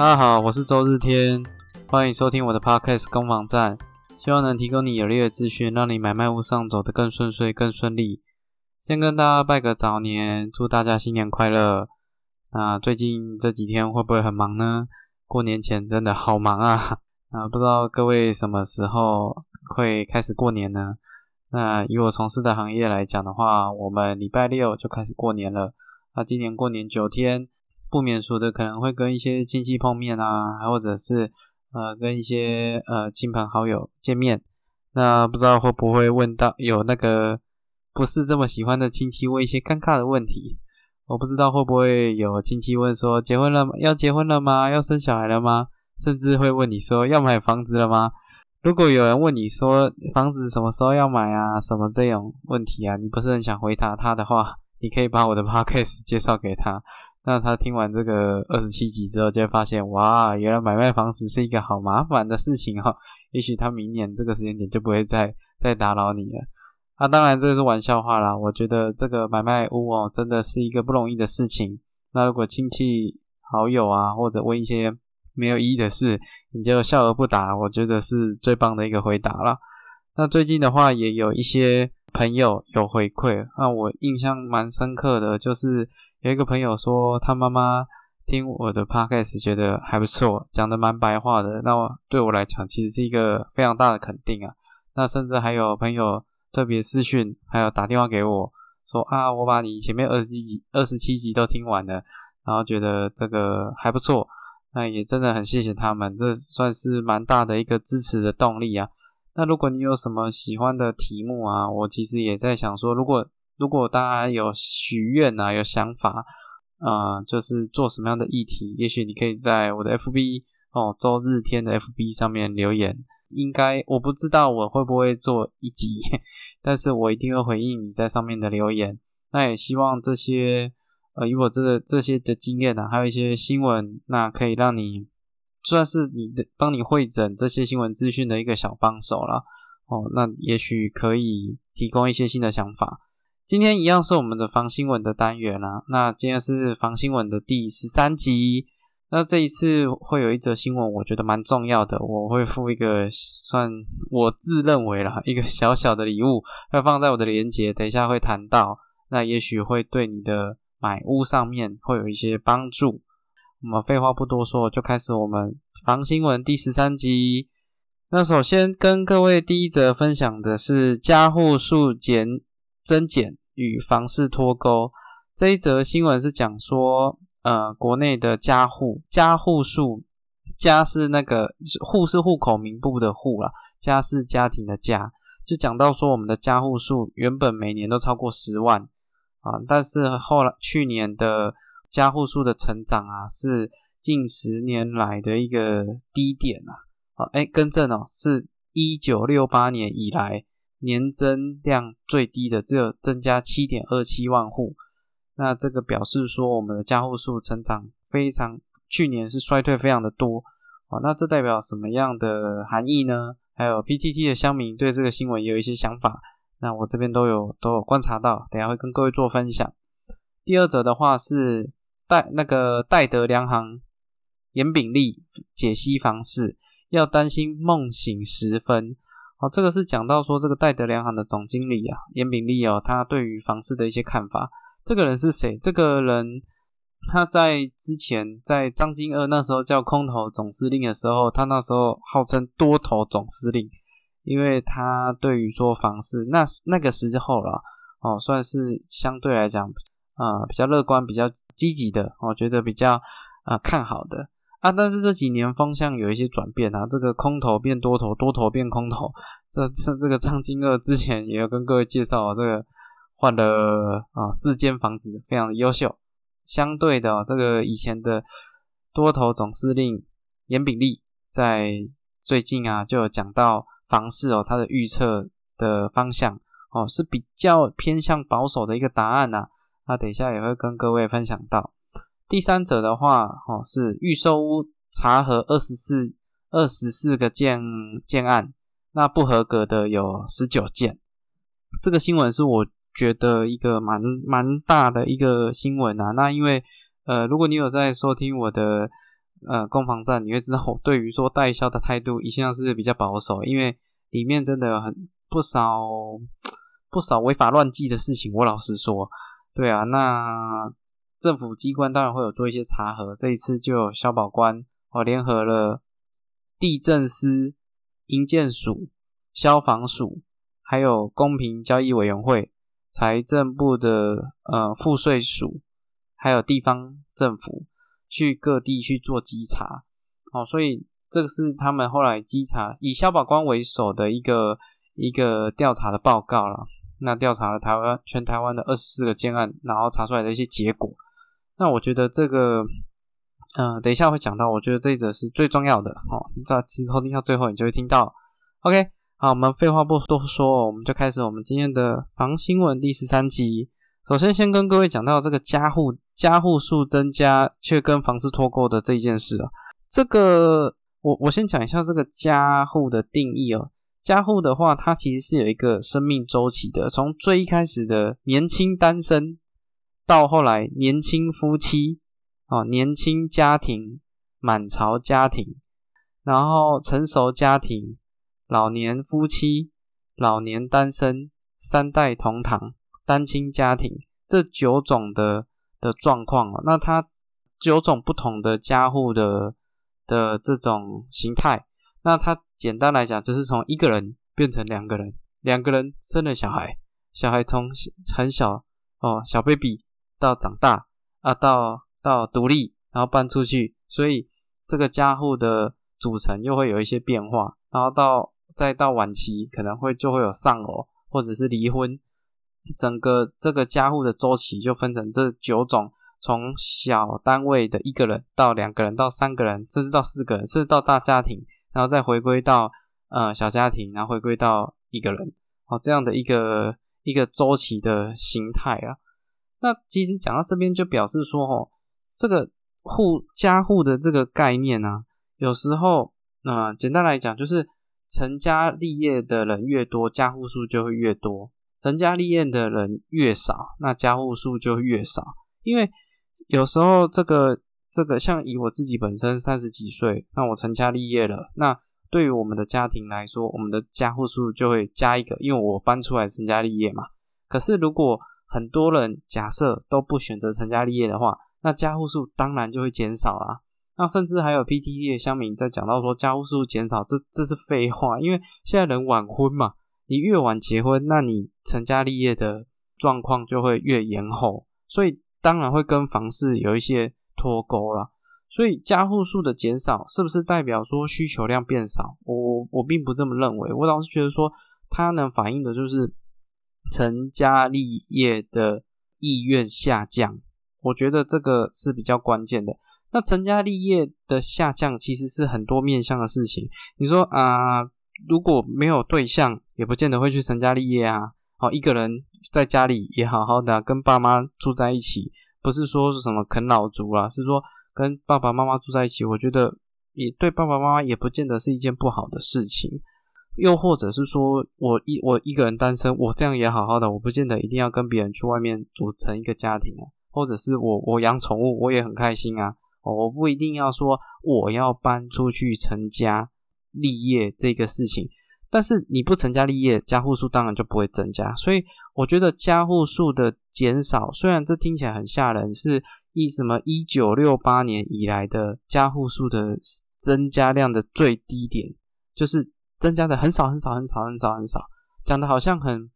大家好，我是周日天，欢迎收听我的 Podcast 攻防战，希望能提供你有力的资讯，让你买卖屋上走得更顺遂、更顺利。先跟大家拜个早年，祝大家新年快乐。那最近这几天会不会很忙呢？过年前真的好忙啊！啊，不知道各位什么时候会开始过年呢？那以我从事的行业来讲的话，我们礼拜六就开始过年了。那今年过年九天，不免俗的可能会跟一些亲戚碰面啊，或者是呃跟一些呃亲朋好友见面。那不知道会不会问到有那个不是这么喜欢的亲戚问一些尴尬的问题？我不知道会不会有亲戚问说结婚了吗？要结婚了吗？要生小孩了吗？甚至会问你说要买房子了吗？如果有人问你说房子什么时候要买啊，什么这种问题啊，你不是很想回答他的话，你可以把我的 podcast 介绍给他。那他听完这个二十七集之后，就会发现哇，原来买卖房子是一个好麻烦的事情哈。也许他明年这个时间点就不会再再打扰你了。啊，当然这个是玩笑话啦。我觉得这个买卖屋哦，真的是一个不容易的事情。那如果亲戚好友啊，或者问一些没有意义的事，你就笑而不答，我觉得是最棒的一个回答了。那最近的话，也有一些朋友有回馈，那我印象蛮深刻的，就是有一个朋友说他妈妈听我的 podcast 觉得还不错，讲的蛮白话的。那对我来讲，其实是一个非常大的肯定啊。那甚至还有朋友。特别私讯，还有打电话给我说啊，我把你前面二十七集、二十七集都听完了，然后觉得这个还不错，那也真的很谢谢他们，这算是蛮大的一个支持的动力啊。那如果你有什么喜欢的题目啊，我其实也在想说，如果如果大家有许愿啊，有想法啊，就是做什么样的议题，也许你可以在我的 FB 哦，周日天的 FB 上面留言。应该我不知道我会不会做一集，但是我一定会回应你在上面的留言。那也希望这些呃，以我这个这些的经验呢，还有一些新闻，那可以让你算是你的帮你会诊这些新闻资讯的一个小帮手了。哦，那也许可以提供一些新的想法。今天一样是我们的防新闻的单元啦。那今天是防新闻的第十三集。那这一次会有一则新闻，我觉得蛮重要的，我会附一个算我自认为啦一个小小的礼物，要放在我的链接，等一下会谈到，那也许会对你的买屋上面会有一些帮助。我们废话不多说，就开始我们防新闻第十三集。那首先跟各位第一则分享的是加户数减增减与房市脱钩这一则新闻是讲说。呃，国内的家户家户数，家是那个户是户口名簿的户啦，家是家庭的家，就讲到说我们的家户数原本每年都超过十万啊，但是后来去年的家户数的成长啊，是近十年来的一个低点啊，啊，哎，更正哦，是一九六八年以来年增量最低的，只有增加七点二七万户。那这个表示说，我们的加户数成长非常，去年是衰退非常的多哦。那这代表什么样的含义呢？还有 PTT 的乡民对这个新闻也有一些想法，那我这边都有都有观察到，等下会跟各位做分享。第二则的话是戴那个戴德梁行严炳立解析房市，要担心梦醒时分哦。这个是讲到说这个戴德梁行的总经理啊严炳立哦，他对于房市的一些看法。这个人是谁？这个人他在之前在张金二那时候叫空头总司令的时候，他那时候号称多头总司令，因为他对于说房市那那个时候了哦，算是相对来讲啊比较乐观、比较积极的，我觉得比较啊看好的啊。但是这几年风向有一些转变啊，这个空头变多头，多头变空头。这这这个张金二之前也有跟各位介绍这个。换了啊四间房子，非常的优秀。相对的，这个以前的多头总司令严炳立，在最近啊就有讲到房市哦，他的预测的方向哦是比较偏向保守的一个答案呐。那等一下也会跟各位分享到。第三者的话哦是预售屋查核二十四二十四个建建案，那不合格的有十九件。这个新闻是我。觉得一个蛮蛮大的一个新闻啊，那因为呃，如果你有在收听我的呃攻防战，你会知道我对于说代销的态度一向是比较保守，因为里面真的有很不少不少违法乱纪的事情。我老实说，对啊，那政府机关当然会有做一些查核，这一次就有消保官哦联合了地震司、营建署、消防署，还有公平交易委员会、财政部的呃赋税署。还有地方政府去各地去做稽查，哦，所以这个是他们后来稽查以消保官为首的一个一个调查的报告了。那调查了台湾全台湾的二十四个建案，然后查出来的一些结果。那我觉得这个，嗯，等一下会讲到，我觉得这一则是最重要的哦。在其实听到最后，你就会听到。OK，好，我们废话不多说，我们就开始我们今天的房新闻第十三集。首先，先跟各位讲到这个加户加户数增加却跟房市脱钩的这一件事啊。这个我我先讲一下这个加户的定义哦。加户的话，它其实是有一个生命周期的，从最一开始的年轻单身，到后来年轻夫妻哦，年轻家庭、满巢家庭，然后成熟家庭、老年夫妻、老年单身、三代同堂。单亲家庭这九种的的状况哦，那它九种不同的家户的的这种形态，那它简单来讲就是从一个人变成两个人，两个人生了小孩，小孩从很小哦小 baby 到长大啊到到独立，然后搬出去，所以这个家户的组成又会有一些变化，然后到再到晚期可能会就会有丧偶或者是离婚。整个这个家户的周期就分成这九种，从小单位的一个人到两个人到三个人，甚至到四个人，甚至到大家庭，然后再回归到呃小家庭，然后回归到一个人，哦这样的一个一个周期的形态啊。那其实讲到这边就表示说，哦，这个户家户的这个概念呢，有时候那简单来讲就是成家立业的人越多，家户数就会越多。成家立业的人越少，那家户数就越少。因为有时候这个这个，像以我自己本身三十几岁，那我成家立业了，那对于我们的家庭来说，我们的家户数就会加一个，因为我搬出来成家立业嘛。可是如果很多人假设都不选择成家立业的话，那家户数当然就会减少啦。那甚至还有 PTT 的乡民在讲到说家户数减少，这这是废话，因为现在人晚婚嘛。你越晚结婚，那你成家立业的状况就会越延后，所以当然会跟房市有一些脱钩了。所以家户数的减少，是不是代表说需求量变少？我我并不这么认为，我倒是觉得说它能反映的就是成家立业的意愿下降。我觉得这个是比较关键的。那成家立业的下降其实是很多面向的事情。你说啊？如果没有对象，也不见得会去成家立业啊。好，一个人在家里也好好的跟爸妈住在一起，不是说是什么啃老族啦，是说跟爸爸妈妈住在一起，我觉得也对爸爸妈妈也不见得是一件不好的事情。又或者是说我一我一个人单身，我这样也好好的，我不见得一定要跟别人去外面组成一个家庭啊。或者是我我养宠物，我也很开心啊。我不一定要说我要搬出去成家。立业这个事情，但是你不成家立业，家户数当然就不会增加。所以我觉得家户数的减少，虽然这听起来很吓人，是一什么一九六八年以来的家户数的增加量的最低点，就是增加的很少很少很少很少很少，讲的好像很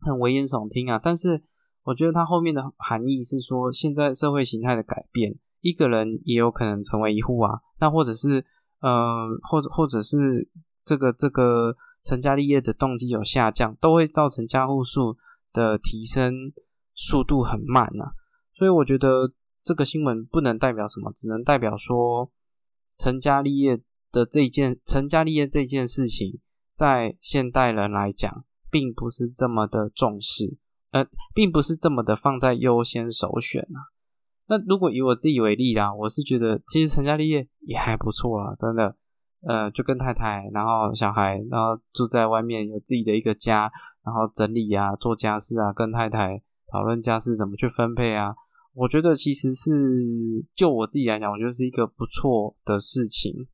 很危言耸听啊。但是我觉得它后面的含义是说，现在社会形态的改变，一个人也有可能成为一户啊，那或者是。呃，或者或者是这个这个成家立业的动机有下降，都会造成家户数的提升速度很慢呐。所以我觉得这个新闻不能代表什么，只能代表说成家立业的这件成家立业这件事情，在现代人来讲，并不是这么的重视，呃，并不是这么的放在优先首选啊。那如果以我自己为例啦，我是觉得其实成家立业也还不错啦，真的，呃，就跟太太，然后小孩，然后住在外面，有自己的一个家，然后整理啊，做家事啊，跟太太讨论家事怎么去分配啊，我觉得其实是就我自己来讲，我觉得是一个不错的事情，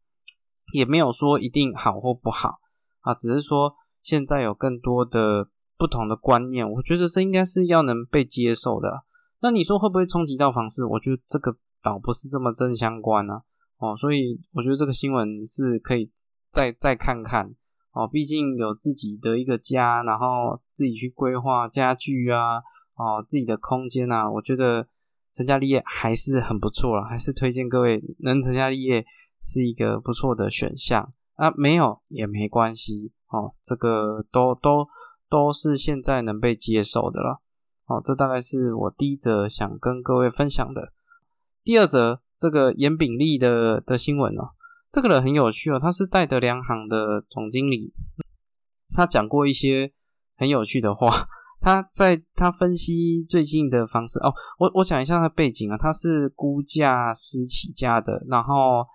也没有说一定好或不好啊，只是说现在有更多的不同的观念，我觉得这应该是要能被接受的。那你说会不会冲击到房市？我觉得这个倒不是这么正相关呢。哦，所以我觉得这个新闻是可以再再看看哦，毕竟有自己的一个家，然后自己去规划家具啊，哦，自己的空间啊，我觉得成家立业还是很不错了，还是推荐各位能成家立业是一个不错的选项啊，没有也没关系哦，这个都都都是现在能被接受的了。哦，这大概是我第一则想跟各位分享的。第二则，这个严炳立的的新闻哦，这个人很有趣哦，他是戴德良行的总经理，他讲过一些很有趣的话。他在他分析最近的方式哦，我我讲一下他背景啊，他是估价师起家的，然后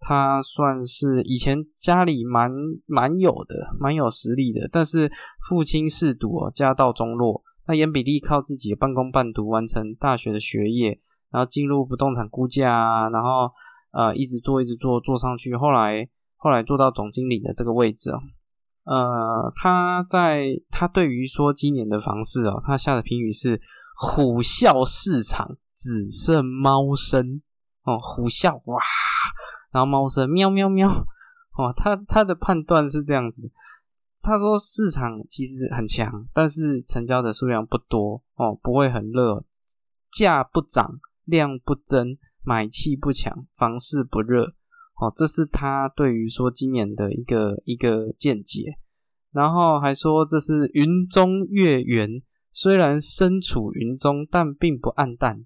他算是以前家里蛮蛮有的，蛮有实力的，但是父亲嗜赌哦，家道中落。那严比利靠自己半工半读完成大学的学业，然后进入不动产估价啊，然后呃一直做一直做做上去，后来后来做到总经理的这个位置哦，呃他在他对于说今年的房市哦，他下的评语是虎啸市场只剩猫声哦，虎啸哇，然后猫声喵喵喵哦，他他的判断是这样子。他说市场其实很强，但是成交的数量不多哦，不会很热，价不涨，量不增，买气不强，房市不热哦，这是他对于说今年的一个一个见解。然后还说这是云中月圆，虽然身处云中，但并不暗淡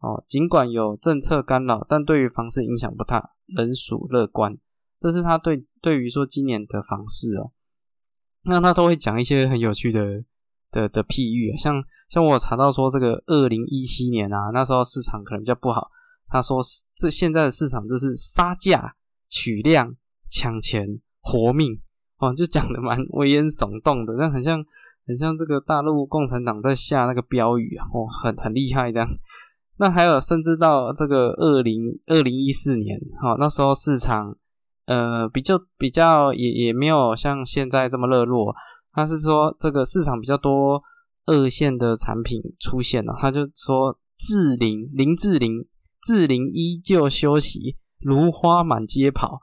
哦，尽管有政策干扰，但对于房市影响不大，仍属乐观。这是他对对于说今年的房市哦。那他都会讲一些很有趣的的的譬喻啊，像像我查到说这个二零一七年啊，那时候市场可能比较不好。他说这现在的市场就是杀价取量抢钱活命哦，就讲的蛮危言耸动的，那很像很像这个大陆共产党在下那个标语啊，哦，很很厉害这样。那还有甚至到这个二零二零一四年，哦，那时候市场。呃，比较比较也也没有像现在这么热络。他是说这个市场比较多二线的产品出现了，他就说志玲林志玲志玲依旧休息，如花满街跑。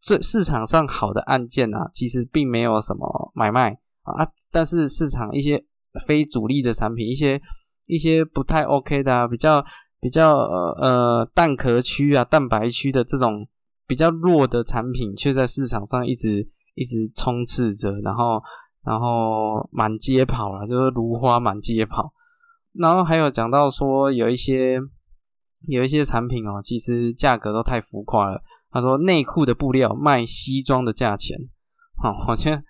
这市场上好的案件啊，其实并没有什么买卖啊，但是市场一些非主力的产品，一些一些不太 OK 的啊，比较比较呃蛋壳区啊、蛋白区的这种。比较弱的产品却在市场上一直一直冲刺着，然后然后满街跑了，就是如花满街跑。然后还有讲到说有一些有一些产品哦，其实价格都太浮夸了。他说内裤的布料卖西装的价钱，好，我觉得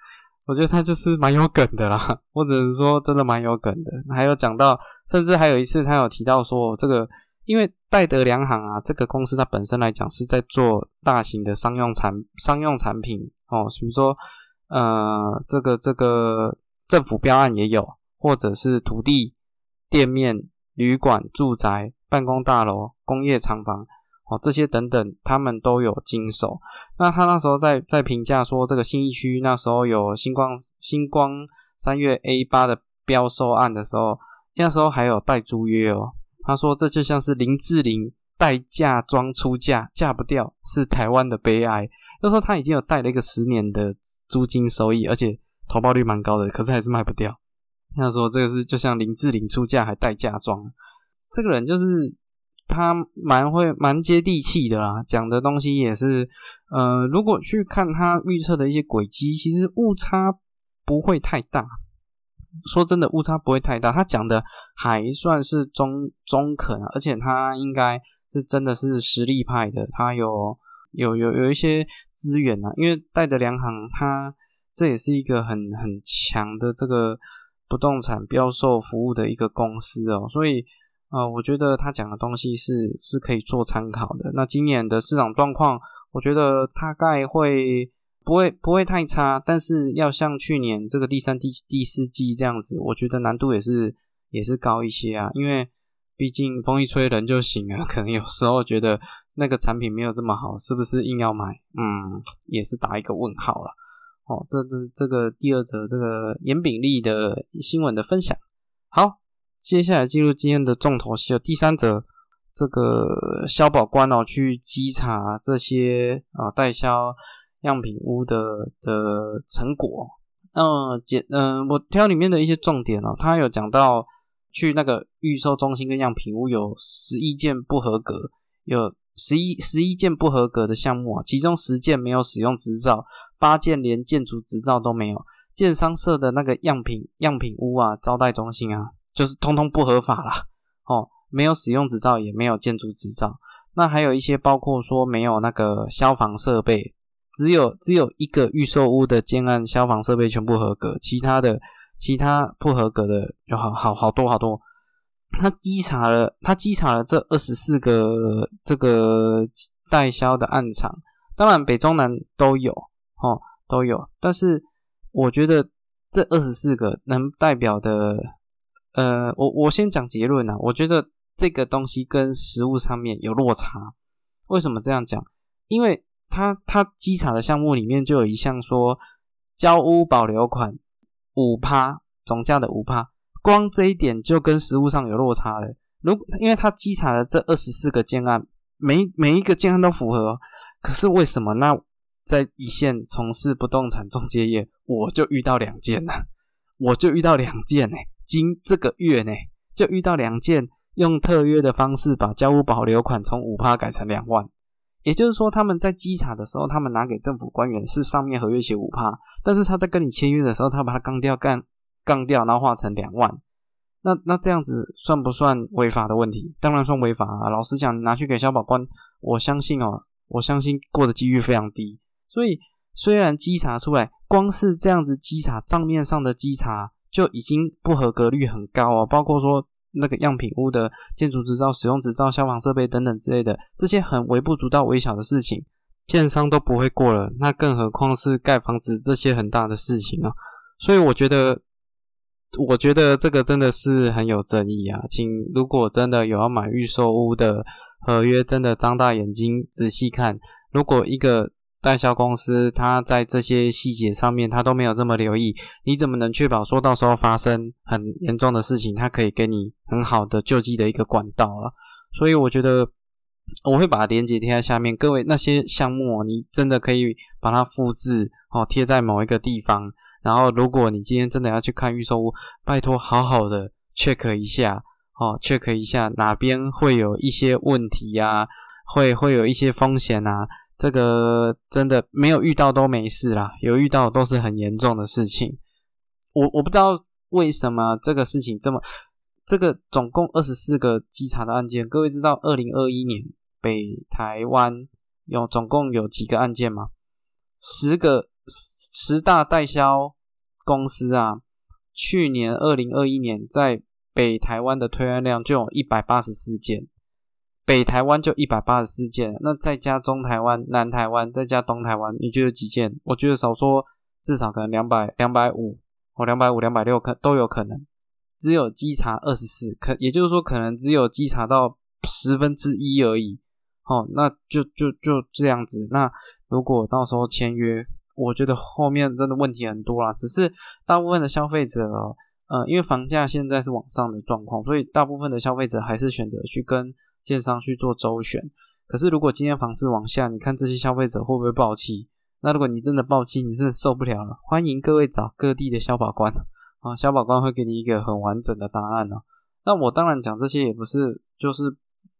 我觉得他就是蛮有梗的啦，我只能说真的蛮有梗的。还有讲到，甚至还有一次他有提到说这个。因为戴德良行啊，这个公司它本身来讲是在做大型的商用产商用产品哦，比如说呃，这个这个政府标案也有，或者是土地、店面、旅馆、住宅、办公大楼、工业厂房哦，这些等等，他们都有经手。那他那时候在在评价说，这个新一区那时候有星光星光三月 A 八的标售案的时候，那时候还有带租约哦。他说：“这就像是林志玲带嫁妆出嫁，嫁不掉是台湾的悲哀。就说他已经有带了一个十年的租金收益，而且投报率蛮高的，可是还是卖不掉。他说这个是就像林志玲出嫁还带嫁妆，这个人就是他蛮会蛮接地气的啦，讲的东西也是呃，如果去看他预测的一些轨迹，其实误差不会太大。”说真的，误差不会太大。他讲的还算是中中肯，而且他应该是真的是实力派的。他有有有有一些资源啊，因为戴德良行，他这也是一个很很强的这个不动产标售服务的一个公司哦。所以呃，我觉得他讲的东西是是可以做参考的。那今年的市场状况，我觉得大概会。不会不会太差，但是要像去年这个第三、第第四季这样子，我觉得难度也是也是高一些啊。因为毕竟风一吹人就醒了，可能有时候觉得那个产品没有这么好，是不是硬要买？嗯，也是打一个问号了。哦，这这这个第二则这个严炳利的新闻的分享。好，接下来进入今天的重头戏，第三则这个消保官哦去稽查这些啊代销样品屋的的成果。嗯，简嗯，我挑里面的一些重点哦，他有讲到。去那个预售中心跟样品屋有十一件不合格，有十一十一件不合格的项目啊，其中十件没有使用执照，八件连建筑执照都没有。建商设的那个样品样品屋啊，招待中心啊，就是通通不合法啦。哦，没有使用执照，也没有建筑执照。那还有一些包括说没有那个消防设备，只有只有一个预售屋的建案消防设备全部合格，其他的。其他不合格的有好好好多好多，他稽查了，他稽查了这二十四个这个代销的暗场，当然北中南都有哦，都有。但是我觉得这二十四个能代表的，呃，我我先讲结论啊，我觉得这个东西跟实物上面有落差。为什么这样讲？因为他他稽查的项目里面就有一项说交屋保留款。五趴总价的五趴，光这一点就跟实物上有落差了。如因为他稽查的这二十四个建案，每每一个建案都符合，可是为什么那在一线从事不动产中介业，我就遇到两件呢？我就遇到两件呢，今这个月呢就遇到两件，用特约的方式把交屋保留款从五趴改成两万。也就是说，他们在稽查的时候，他们拿给政府官员是上面合约写五趴，但是他在跟你签约的时候，他把它杠掉，杠杠掉，然后化成两万。那那这样子算不算违法的问题？当然算违法啊！老实讲，拿去给消保官，我相信哦，我相信过的几率非常低。所以虽然稽查出来，光是这样子稽查账面上的稽查就已经不合格率很高哦，包括说。那个样品屋的建筑执照、使用执照、消防设备等等之类的，这些很微不足道、微小的事情，建商都不会过了，那更何况是盖房子这些很大的事情啊！所以我觉得，我觉得这个真的是很有争议啊！请如果真的有要买预售屋的合约，真的张大眼睛仔细看，如果一个。代销公司，他在这些细节上面，他都没有这么留意，你怎么能确保说到时候发生很严重的事情，他可以给你很好的救济的一个管道了？所以我觉得我会把链接贴在下面，各位那些项目，你真的可以把它复制哦，贴在某一个地方。然后，如果你今天真的要去看预售屋，拜托好好的 check 一下哦，check 一下哪边会有一些问题呀，会会有一些风险啊。这个真的没有遇到都没事啦，有遇到都是很严重的事情。我我不知道为什么这个事情这么，这个总共二十四个稽查的案件，各位知道二零二一年北台湾有总共有几个案件吗？十个十大代销公司啊，去年二零二一年在北台湾的推案量就有一百八十四件。北台湾就一百八十四件，那再加中台湾、南台湾，再加东台湾，你觉得几件？我觉得少说至少可能两百、两百五或两百五、两百六可都有可能。只有稽查二十四，可也就是说可能只有稽查到十分之一而已。哦，那就就就这样子。那如果到时候签约，我觉得后面真的问题很多啦。只是大部分的消费者，呃，因为房价现在是往上的状况，所以大部分的消费者还是选择去跟。建商去做周旋，可是如果今天房市往下，你看这些消费者会不会暴气？那如果你真的暴气，你真的受不了了，欢迎各位找各地的消保官啊，消保官会给你一个很完整的答案哦。那我当然讲这些也不是就是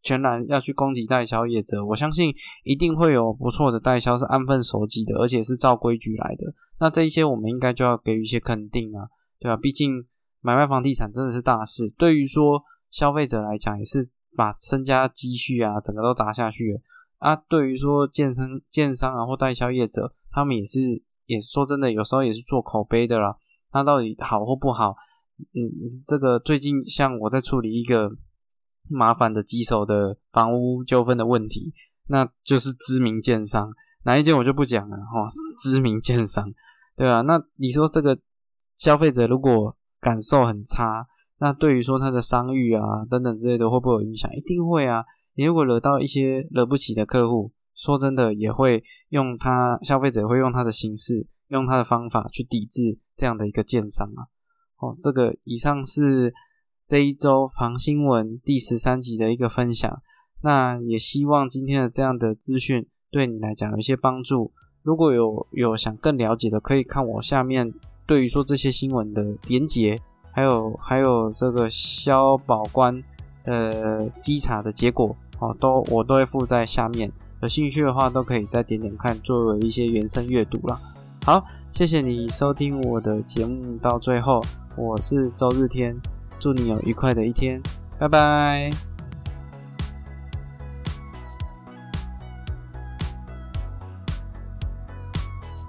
全然要去攻击代销业者，我相信一定会有不错的代销是安分守己的，而且是照规矩来的。那这一些我们应该就要给予一些肯定啊，对吧？毕竟买卖房地产真的是大事，对于说消费者来讲也是。把身家积蓄啊，整个都砸下去啊！对于说健身、建商啊或代销业者，他们也是，也说真的，有时候也是做口碑的啦。那到底好或不好？嗯，这个最近像我在处理一个麻烦的棘手的房屋纠纷的问题，那就是知名建商，哪一件我就不讲了哈。知名建商，对啊，那你说这个消费者如果感受很差？那对于说他的商誉啊等等之类的会不会有影响？一定会啊！你如果惹到一些惹不起的客户，说真的也会用他消费者会用他的形式，用他的方法去抵制这样的一个建商啊。哦，这个以上是这一周房新闻第十三集的一个分享。那也希望今天的这样的资讯对你来讲有一些帮助。如果有有想更了解的，可以看我下面对于说这些新闻的连结。还有还有这个消保官的稽查的结果哦，都我都会附在下面，有兴趣的话都可以再点点看，作为一些原声阅读了。好，谢谢你收听我的节目到最后，我是周日天，祝你有愉快的一天，拜拜。